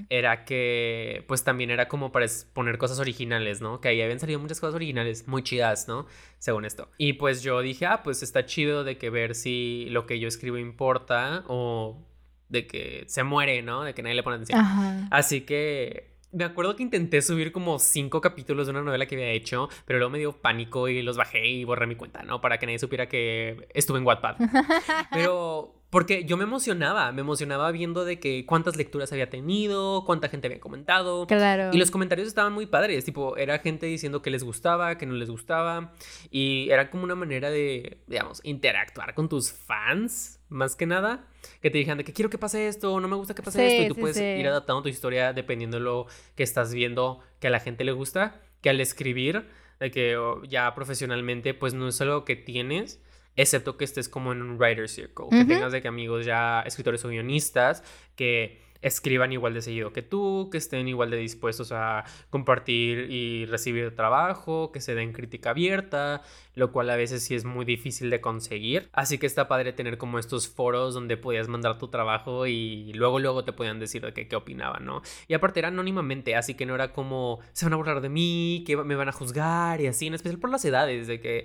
era que pues también era como para poner cosas originales, ¿no? Que ahí habían salido muchas cosas originales, muy chidas, ¿no? Según esto. Y pues yo dije, ah, pues está chido de que ver si lo que yo escribo importa o de que se muere, ¿no? De que nadie le pone atención. Así que me acuerdo que intenté subir como cinco capítulos de una novela que había hecho, pero luego me dio pánico y los bajé y borré mi cuenta, ¿no? Para que nadie supiera que estuve en Wattpad. *laughs* Pero porque yo me emocionaba, me emocionaba viendo de que cuántas lecturas había tenido, cuánta gente había comentado. Claro. Y los comentarios estaban muy padres, tipo, era gente diciendo que les gustaba, que no les gustaba. Y era como una manera de, digamos, interactuar con tus fans, más que nada. Que te dijeran de que quiero que pase esto, no me gusta que pase esto. Y tú puedes ir adaptando tu historia dependiendo de lo que estás viendo que a la gente le gusta. Que al escribir, de que ya profesionalmente, pues no es solo que tienes excepto que estés como en un writer circle, que tengas de que amigos ya escritores o guionistas que escriban igual de seguido que tú, que estén igual de dispuestos a compartir y recibir trabajo, que se den crítica abierta, lo cual a veces sí es muy difícil de conseguir. Así que está padre tener como estos foros donde podías mandar tu trabajo y luego luego te podían decir de qué opinaban, ¿no? Y aparte era anónimamente, así que no era como se van a burlar de mí, que me van a juzgar y así, en especial por las edades, de que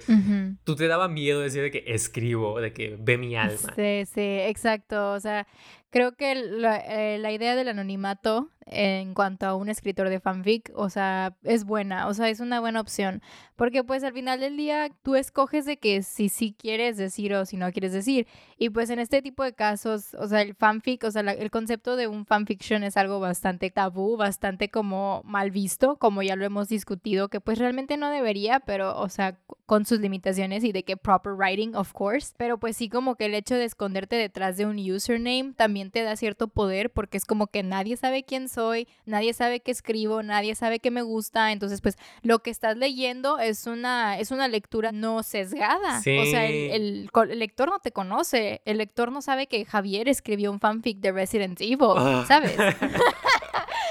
tú te daba miedo decir de que escribo, de que ve mi alma. Sí, sí, exacto, o sea, creo que la, eh, la idea del anonimato en cuanto a un escritor de fanfic, o sea, es buena, o sea, es una buena opción, porque pues al final del día tú escoges de que si sí quieres decir o si no quieres decir, y pues en este tipo de casos, o sea, el fanfic, o sea, el concepto de un fanfiction es algo bastante tabú, bastante como mal visto, como ya lo hemos discutido, que pues realmente no debería, pero, o sea, con sus limitaciones y de que proper writing, of course, pero pues sí como que el hecho de esconderte detrás de un username también te da cierto poder, porque es como que nadie sabe quién soy, nadie sabe qué escribo, nadie sabe qué me gusta, entonces pues lo que estás leyendo es una, es una lectura no sesgada. O sea, el, lector no te conoce, el lector no sabe que Javier escribió un fanfic de Resident Evil, ah. ¿sabes? *laughs*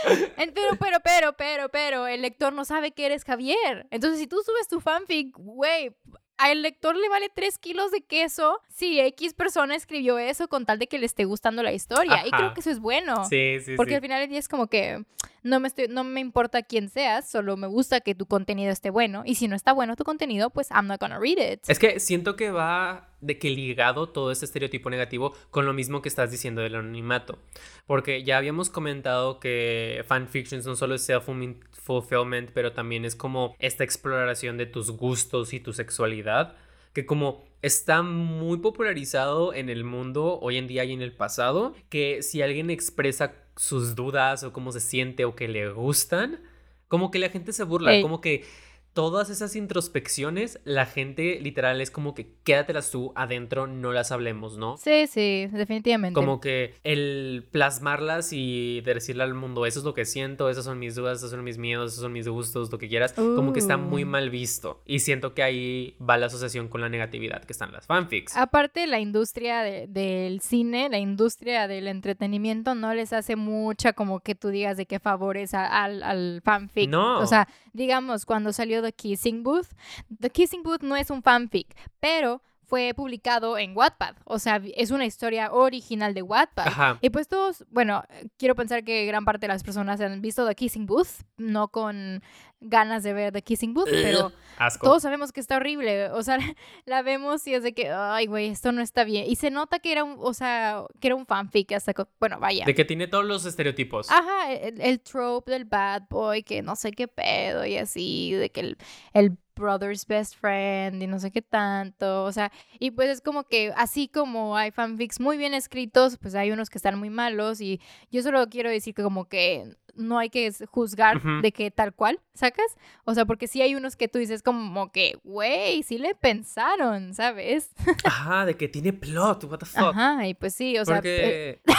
*laughs* pero, pero, pero, pero, pero, el lector no sabe que eres Javier. Entonces, si tú subes tu fanfic, güey, al lector le vale 3 kilos de queso si X persona escribió eso con tal de que le esté gustando la historia. Y creo que eso es bueno. Sí, sí, Porque al final del día es como que no me, estoy, no me importa quién seas, solo me gusta que tu contenido esté bueno. Y si no está bueno tu contenido, pues I'm not gonna read it. Es que siento que va de que ligado todo este estereotipo negativo con lo mismo que estás diciendo del anonimato. Porque ya habíamos comentado que fanfictions no solo es self-fulfillment, pero también es como esta exploración de tus gustos y tu sexualidad que como está muy popularizado en el mundo hoy en día y en el pasado, que si alguien expresa sus dudas o cómo se siente o que le gustan, como que la gente se burla, como que todas esas introspecciones, la gente literal es como que quédatelas tú adentro, no las hablemos, ¿no? Sí, sí, definitivamente. Como que el plasmarlas y decirle al mundo, eso es lo que siento, esas son mis dudas, esos son mis miedos, esos son mis gustos, lo que quieras, como que está muy uh. mal visto. Y siento que ahí va la asociación con la negatividad que están las fanfics. Aparte, la industria del cine, la industria del entretenimiento no les hace mucha como que tú digas de qué favores al, al fanfic. No. O sea, digamos, cuando salió The Kissing Booth. The Kissing Booth no es un fanfic, pero fue publicado en Wattpad. O sea, es una historia original de Wattpad. Y pues todos, bueno, quiero pensar que gran parte de las personas han visto The Kissing Booth, no con ganas de ver The Kissing Booth, pero todos sabemos que está horrible. O sea, *laughs* la vemos y es de que, ay, güey, esto no está bien. Y se nota que era un, o sea, que era un fanfic hasta, bueno, vaya. De que tiene todos los estereotipos. Ajá, el, trope del bad boy, que no sé qué pedo y así, de que el, el brother's best friend y no sé qué tanto, o sea, y pues es como que así como hay fanfics muy bien escritos, pues hay unos que están muy malos y yo solo quiero decir que como que no hay que juzgar de que tal cual, ¿sacas? O sea, porque sí hay unos que tú dices como que, güey, sí le pensaron, ¿sabes? *laughs* Ajá, de que tiene plot, what the fuck. Ajá, y pues sí, o sea... Porque... *laughs*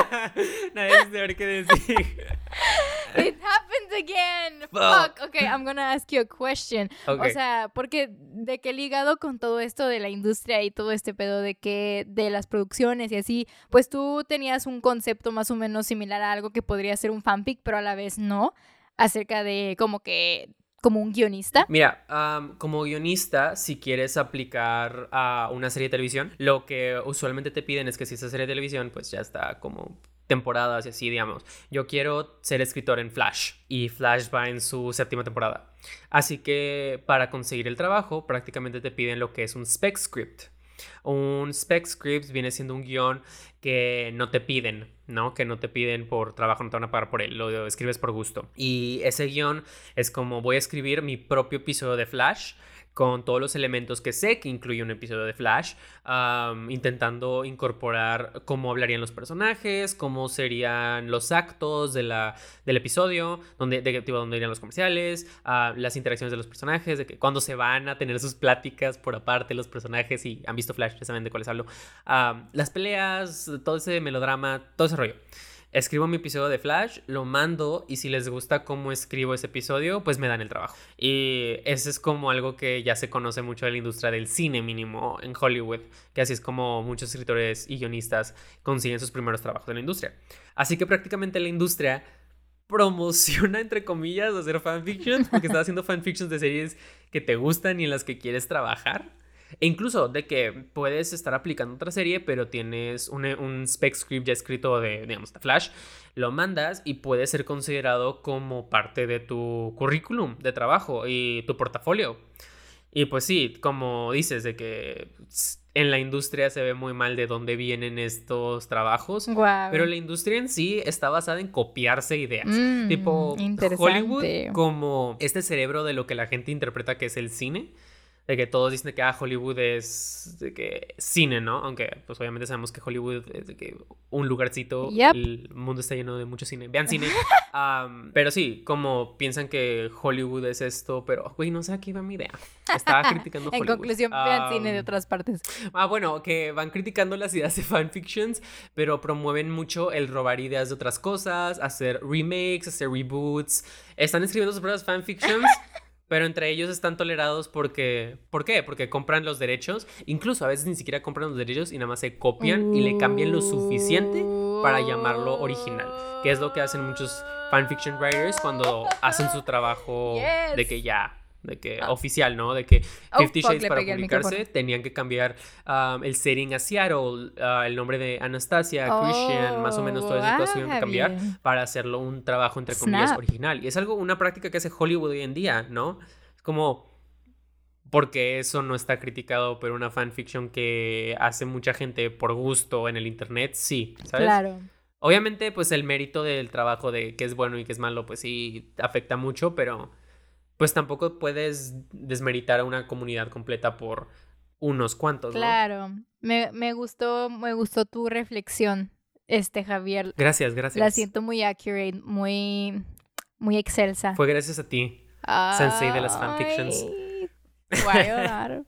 *laughs* Nadie sabe qué decir. It happens again. Fuck. Okay, I'm gonna ask you a question. O sea, porque de qué ligado con todo esto de la industria y todo este pedo de que de las producciones y así, pues tú tenías un concepto más o menos similar a algo que podría ser un fanfic, pero a la vez no, acerca de como que como un guionista? Mira, como guionista, si quieres aplicar a una serie de televisión, lo que usualmente te piden es que si esa serie de televisión, pues ya está como temporadas y así, digamos. Yo quiero ser escritor en Flash y Flash va en su séptima temporada. Así que para conseguir el trabajo prácticamente te piden lo que es un spec script. Un spec script viene siendo un guion que no te piden, ¿no? Que no te piden por trabajo, no te van a pagar por él, lo escribes por gusto. Y ese guion es como voy a escribir mi propio episodio de Flash con todos los elementos que sé que incluye un episodio de Flash, intentando incorporar cómo hablarían los personajes, cómo serían los actos de la, del episodio, dónde, de, dónde irían los comerciales, ah, las interacciones de los personajes, de que cuando se van a tener sus pláticas por aparte los personajes y han visto Flash, saben de cuáles hablo, las peleas, todo ese melodrama, todo ese rollo escribo mi episodio de Flash, lo mando y si les gusta cómo escribo ese episodio, pues me dan el trabajo. Y eso es como algo que ya se conoce mucho de la industria del cine mínimo en Hollywood, que así es como muchos escritores y guionistas consiguen sus primeros trabajos en la industria. Así que prácticamente la industria promociona, entre comillas, hacer fanfictions, porque está haciendo fanfictions de series que te gustan y en las que quieres trabajar. E incluso de que puedes estar aplicando otra serie, pero tienes un, un spec script ya escrito de, digamos, de Flash, lo mandas y puede ser considerado como parte de tu currículum de trabajo y tu portafolio. Y pues sí, como dices, de que en la industria se ve muy mal de dónde vienen estos trabajos. Pero la industria en sí está basada en copiarse ideas. Mm, tipo Hollywood como este cerebro de lo que la gente interpreta que es el cine de que todos dicen que ah, Hollywood es de que cine, ¿no? Aunque pues obviamente sabemos que Hollywood es de que un lugarcito, el mundo está lleno de mucho cine, vean cine. *laughs* pero sí, como piensan que Hollywood es esto, pero güey, no sé, aquí va mi idea. Estaba *laughs* criticando Hollywood. en conclusión, vean cine de otras partes. Ah, bueno, que van criticando las ideas de fanfictions, pero promueven mucho el robar ideas de otras cosas, hacer remakes, hacer reboots. Están escribiendo sus propias fanfictions. *laughs* pero entre ellos están tolerados porque... ¿Por qué? Porque compran los derechos, incluso a veces ni siquiera compran los derechos y nada más se copian y le cambian lo suficiente para llamarlo original, que es lo que hacen muchos fanfiction writers cuando hacen su trabajo de que ya de que Ah. oficial, ¿no? De que Oh, Fifty fuck, Shades para publicarse tenían que cambiar um, el setting a Seattle, uh, el nombre de Anastasia, Christian, más o menos esas cosas Oh, tuvieron que cambiar Javier. para hacerlo un trabajo entre comillas Snap. original. Y es algo, una práctica que hace Hollywood hoy en día, ¿no? Es como porque eso no está criticado, pero una fanfiction que hace mucha gente por gusto en el internet, sí, ¿sabes? Claro. Obviamente, pues el mérito del trabajo de qué es bueno y qué es malo, pues sí afecta mucho, pero pues tampoco puedes desmeritar a una comunidad completa por unos cuantos, ¿no? Claro. Me, me gustó, me gustó tu reflexión, este Javier. Gracias, gracias. La siento muy accurate, muy, muy excelsa. Fue gracias a ti. sensei de las fanfictions. Ay, Voy a llorar.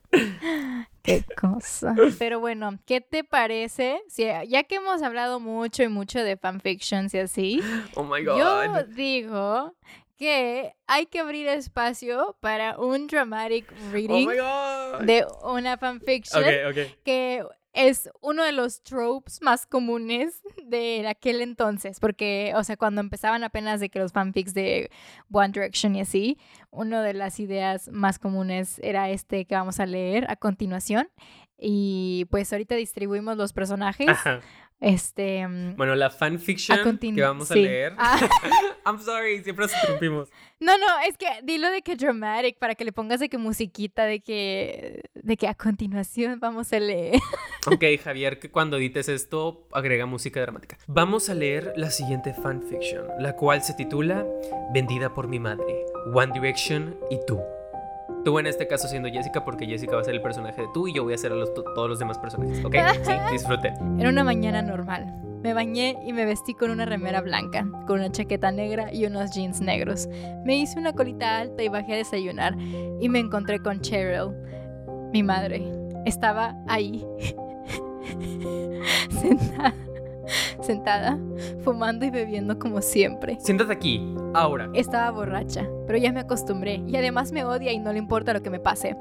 Qué cosa. Pero bueno, ¿qué te parece? Si, ya que hemos hablado mucho y mucho de fanfictions y así, Oh my god. yo digo que hay que abrir espacio para un dramatic Oh reading de una fanfiction que es uno de los tropes más comunes *laughs* de aquel entonces, porque, o sea, cuando empezaban apenas de que los fanfics de One Direction y así, una de las ideas más comunes era este que vamos a leer a continuación. Y pues ahorita distribuimos los personajes. Ajá. Este. mm, Bueno, la fanfiction que vamos a leer. *laughs* Ah, *laughs* I'm sorry, siempre nos interrumpimos. no, no, es que dilo de que dramatic para que le pongas de que musiquita de que de que a continuación vamos a leer. *laughs* Ok, Javier, que cuando edites esto, agrega música dramática. Vamos a leer la siguiente fanfiction, la cual se titula Vendida por mi madre, One Direction y tú. Tú en este caso siendo Jessica, porque Jessica va a ser el personaje de tú y yo voy a ser a los- todos los demás personajes, ¿ok? Sí, *laughs* disfrute. Era una mañana normal. Me bañé y me vestí con una remera blanca, con una chaqueta negra y unos jeans negros. Me hice una colita alta y bajé a desayunar y me encontré con Cheryl, mi madre. Estaba ahí, *laughs* sentada, sentada, fumando y bebiendo como siempre. Siéntate aquí, ahora. Estaba borracha, pero ya me acostumbré y además me odia y no le importa lo que me pase.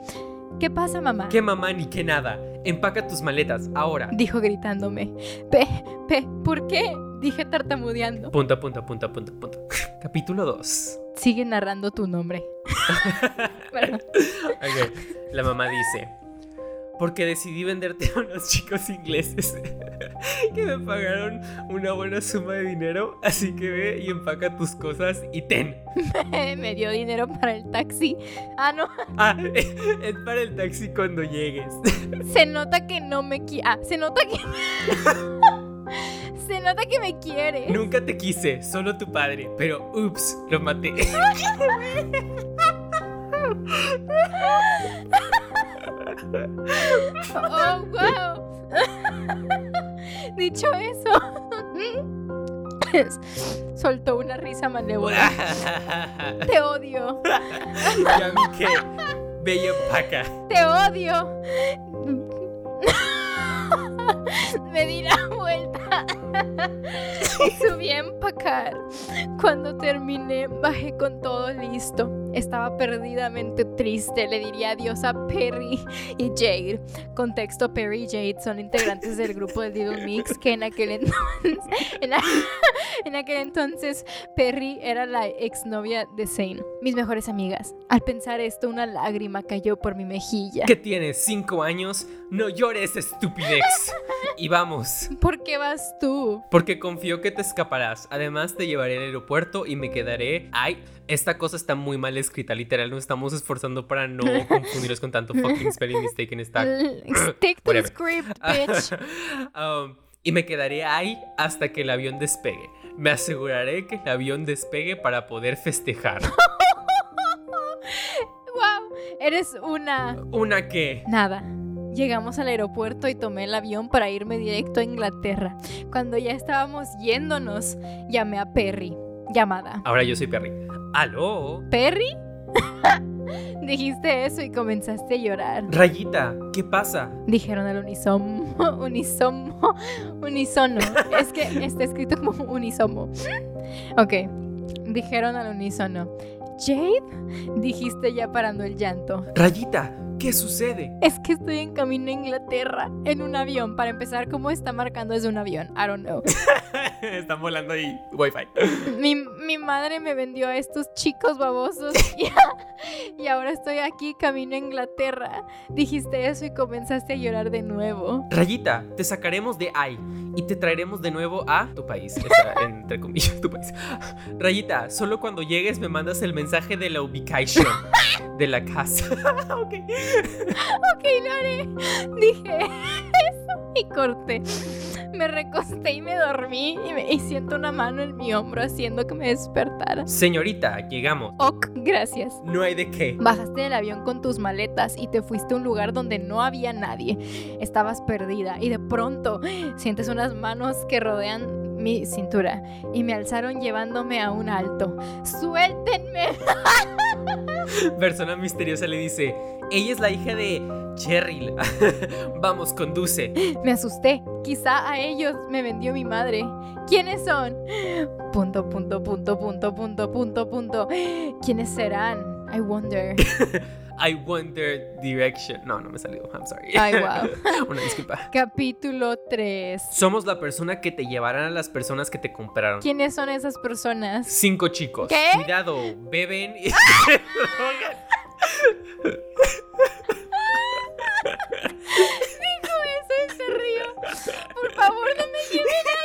¿Qué pasa, mamá? ¿Qué mamá ni qué nada? Empaca tus maletas, ahora. Dijo gritándome. Pe, pe, ¿por qué? Dije tartamudeando. Punto, punto, punto, punto, punto. *laughs* Capítulo 2. Sigue narrando tu nombre. *laughs* *laughs* Bueno, La mamá dice, porque decidí venderte a unos chicos ingleses *laughs* que me pagaron una buena suma de dinero, así que ve y empaca tus cosas y ten. *laughs* me dio dinero para el taxi. Ah, no. *laughs* Ah, es para el taxi cuando llegues. Se nota que no me quiere. Ah, se nota que. se nota que me quiere. Nunca te quise, solo tu padre, pero ups, lo maté. Oh, wow. Dicho eso. Soltó una risa malévola. Te odio. ya vi que ve y empaca. Te odio. Me di la vuelta y subí a empacar. Cuando terminé, bajé con todo listo. Estaba perdidamente triste. Le diría adiós a Perry y Jade. Contexto: Perry y Jade son integrantes del grupo de Little Mix que en aquel entonces. *laughs* *laughs* En aquel entonces, Perry era la exnovia de Zane, mis mejores amigas. Al pensar esto, una lágrima cayó por mi mejilla. Que tienes cinco años, no llores, estupidez. Y vamos. ¿Por qué vas tú? Porque confío que te escaparás. Además, te llevaré al aeropuerto y me quedaré. Ay, esta cosa está muy mal escrita. Literal, nos estamos esforzando para no confundirlos con tanto fucking spelling mistake en esta. Stick to script, *laughs* bitch. Um, y me quedaré ahí hasta que el avión despegue. Me aseguraré que el avión despegue para poder festejar. *laughs* wow, eres una ¿Una qué? nada. Llegamos al aeropuerto y tomé el avión para irme directo a Inglaterra. Cuando ya estábamos yéndonos, llamé a Perry. Llamada. Ahora yo soy Perry. ¿Aló? ¿Perry? *laughs* Dijiste eso y comenzaste a llorar. Rayita, ¿qué pasa? Dijeron al unisomo, *laughs* unisomo, unisono. Es que está escrito como unisomo. Ok, dijeron al unísono. Jade, dijiste ya parando el llanto. Rayita, ¿qué sucede? Es que estoy en camino a Inglaterra en un avión. Para empezar, ¿cómo está marcando desde un avión? I don't know. *laughs* Están volando ahí. Wi-Fi. Mi, mi madre me vendió a estos chicos babosos *laughs* y, y ahora estoy aquí, camino a Inglaterra. Dijiste eso y comenzaste a llorar de nuevo. Rayita, te sacaremos de ahí y te traeremos de nuevo a tu país. Esa, *laughs* entre comillas, tu país. Rayita, solo cuando llegues me mandas el mensaje de la ubicación de la casa. ok. Ok, lo haré. Dije *laughs* eso y corté. Me recosté y me dormí y, me- y siento una mano en mi hombro haciendo que me despertara. Señorita, llegamos. Ok, gracias. No hay de qué. Bajaste del avión con tus maletas y te fuiste a un lugar donde no había nadie. Estabas perdida y de pronto sientes unas manos que rodean mi cintura y me alzaron llevándome a un alto. ¡Suéltenme! *laughs* Persona misteriosa le dice, ella es la hija de Cheryl. *laughs* Vamos, conduce. Me asusté. Quizá a ellos me vendió mi madre. ¿Quiénes son? Punto, punto, punto, punto, punto, punto, punto. ¿Quiénes serán? I wonder. *laughs* I wonder direction. No, no me salió. I'm sorry. Ay, wow. *laughs* Una disculpa. *laughs* Capítulo 3. Somos la persona que te llevarán a las personas que te compraron. ¿Quiénes son esas personas? Cinco chicos. ¿Qué? Cuidado, beben y. *laughs* Dijo eso y se rió. Por favor, no me lleven.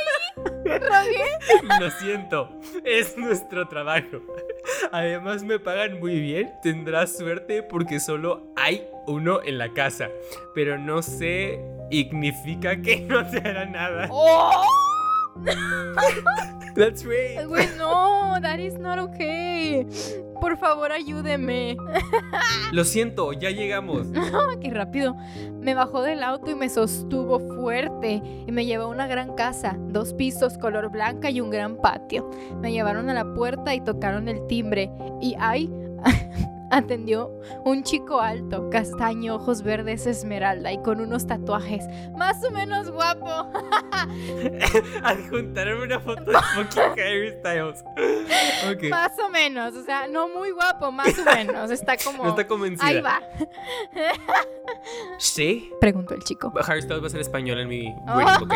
Lo siento, es nuestro trabajo. Además me pagan muy bien. Tendrás suerte porque solo hay uno en la casa. Pero no sé, significa que no te hará nada. ¡Oh! That's right. *laughs* Güey, no, that is not okay. Por favor, ayúdeme. *laughs* Lo siento, ya llegamos. *laughs* Qué rápido. Me bajó del auto y me sostuvo fuerte y me llevó a una gran casa, dos pisos, color blanca y un gran patio. Me llevaron a la puerta y tocaron el timbre y ay, atendió un chico alto, castaño, ojos verdes, esmeralda y con unos tatuajes, más o menos guapo. *laughs* Adjuntaron una foto de fucking Harry Styles. Ok. Más o menos, o sea, no muy guapo, más o menos. Está como... *laughs* No está convencida. Ahí va. *laughs* ¿Sí? Preguntó el chico. Harry Styles va a ser español en mi reading, ¿ok?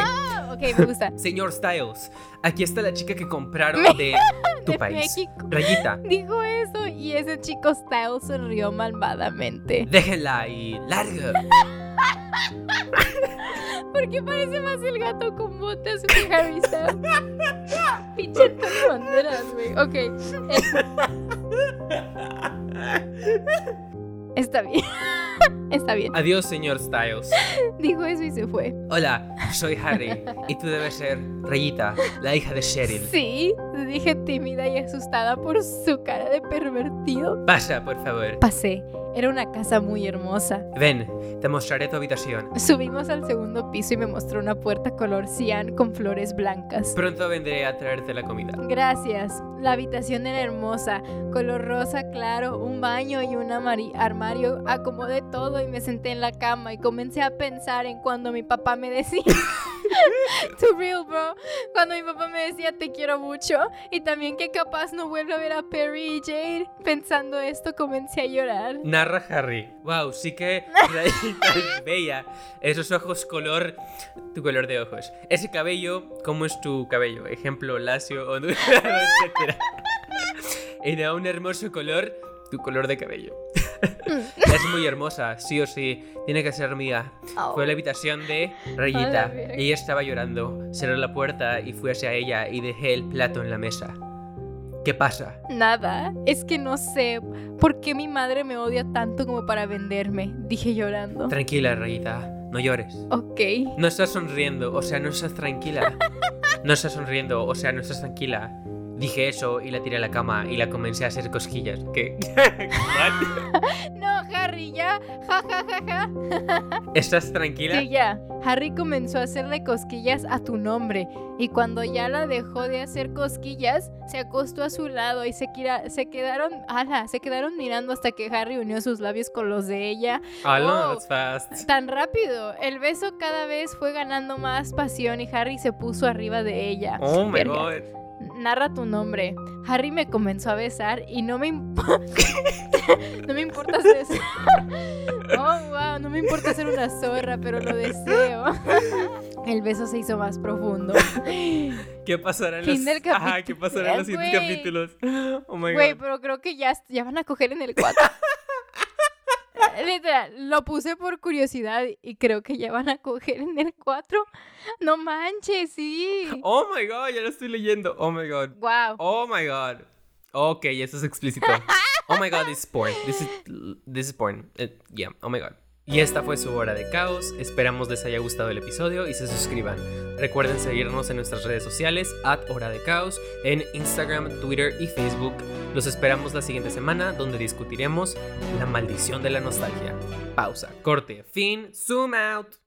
ok, me gusta. Señor Styles, aquí está la chica que compraron de *laughs* tu De país. México. Rayita, Dijo eso y ese chico Style sonrió malvadamente. déjenla y larga. *laughs* ¿Por qué parece más el gato con botas que Harry Styles? *laughs* Pinche Banderas, güey. Ok. Está bien. *laughs* Está bien. Adiós, señor Styles. *laughs* Dijo eso y se fue. Hola, soy Harry y tú debes ser Rayita, la hija de Cheryl. Sí, dije tímida y asustada por su cara de pervertido. Pasa, por favor. Pasé. Era una casa muy hermosa. Ven, te mostraré tu habitación. Subimos al segundo piso y me mostró una puerta color cian con flores blancas. Pronto vendré a traerte la comida. Gracias. La habitación era hermosa, color rosa claro, un baño y un armario. Acomodé todo y me senté en la cama y comencé a pensar en cuando mi papá me decía, *laughs* to real bro, cuando mi papá me decía te quiero mucho y también que capaz no vuelvo a ver a Perry y Jade. Pensando esto comencé a llorar. Narra Harry. Wow, sí que es *laughs* bella. Esos ojos color... Tu color de ojos. Ese cabello, ¿cómo es tu cabello? Ejemplo, lacio, ondulado, *laughs* etc. De un hermoso color, tu color de cabello. *laughs* es muy hermosa, sí o sí. Tiene que ser mía. Oh. Fue a la habitación de Rayita. Ella estaba llorando. Cerré la puerta y fui hacia ella y dejé el plato en la mesa. ¿Qué pasa? Nada, es que no sé por qué mi madre me odia tanto como para venderme, dije llorando. Tranquila, Rayita. No llores. Ok. No estás sonriendo, o sea, no estás tranquila. *laughs* No estás sonriendo, o sea, no estás tranquila. Dije eso y la tiré a la cama y la comencé a hacer cosquillas. ¿Qué? *laughs* *laughs* No, Harry, ya. Ja, ja, ja, ja. *laughs* ¿Estás tranquila? Sí, ya. Harry comenzó a hacerle cosquillas a tu nombre. Y cuando ya la dejó de hacer cosquillas, se acostó a su lado y se, quira- se quedaron. ala, se quedaron mirando hasta que Harry unió sus labios con los de ella. No, Oh. that's fast. Tan rápido. El beso cada vez fue ganando más pasión y Harry se puso arriba de ella. Oh my Verga. god. Narra tu nombre. Harry me comenzó a besar y no me imp- *laughs* no me importa *laughs* ser *laughs* Oh, wow, no me importa ser una zorra, pero lo deseo. El beso se hizo más profundo. ¿Qué pasará en Fin los, del Ajá, ¿qué pasará en los siguientes capítulos? Oh my Güey, god. pero creo que ya, ya van a coger en el 4. *laughs* Literal, lo puse por curiosidad y creo que ya van a coger en el 4. No manches, sí. Oh my god, ya lo estoy leyendo. Oh my god. Wow. Oh my god. Ok, eso es explícito. *laughs* Oh my god, this is porn. This is, this is porn. Eh, yeah, oh my god. Y esta fue su hora de caos. Esperamos les haya gustado el episodio y se suscriban. Recuerden seguirnos en nuestras redes sociales, at hora de caos, en Instagram, Twitter y Facebook. Los esperamos la siguiente semana donde discutiremos la maldición de la nostalgia. Pausa, corte, fin, zoom out.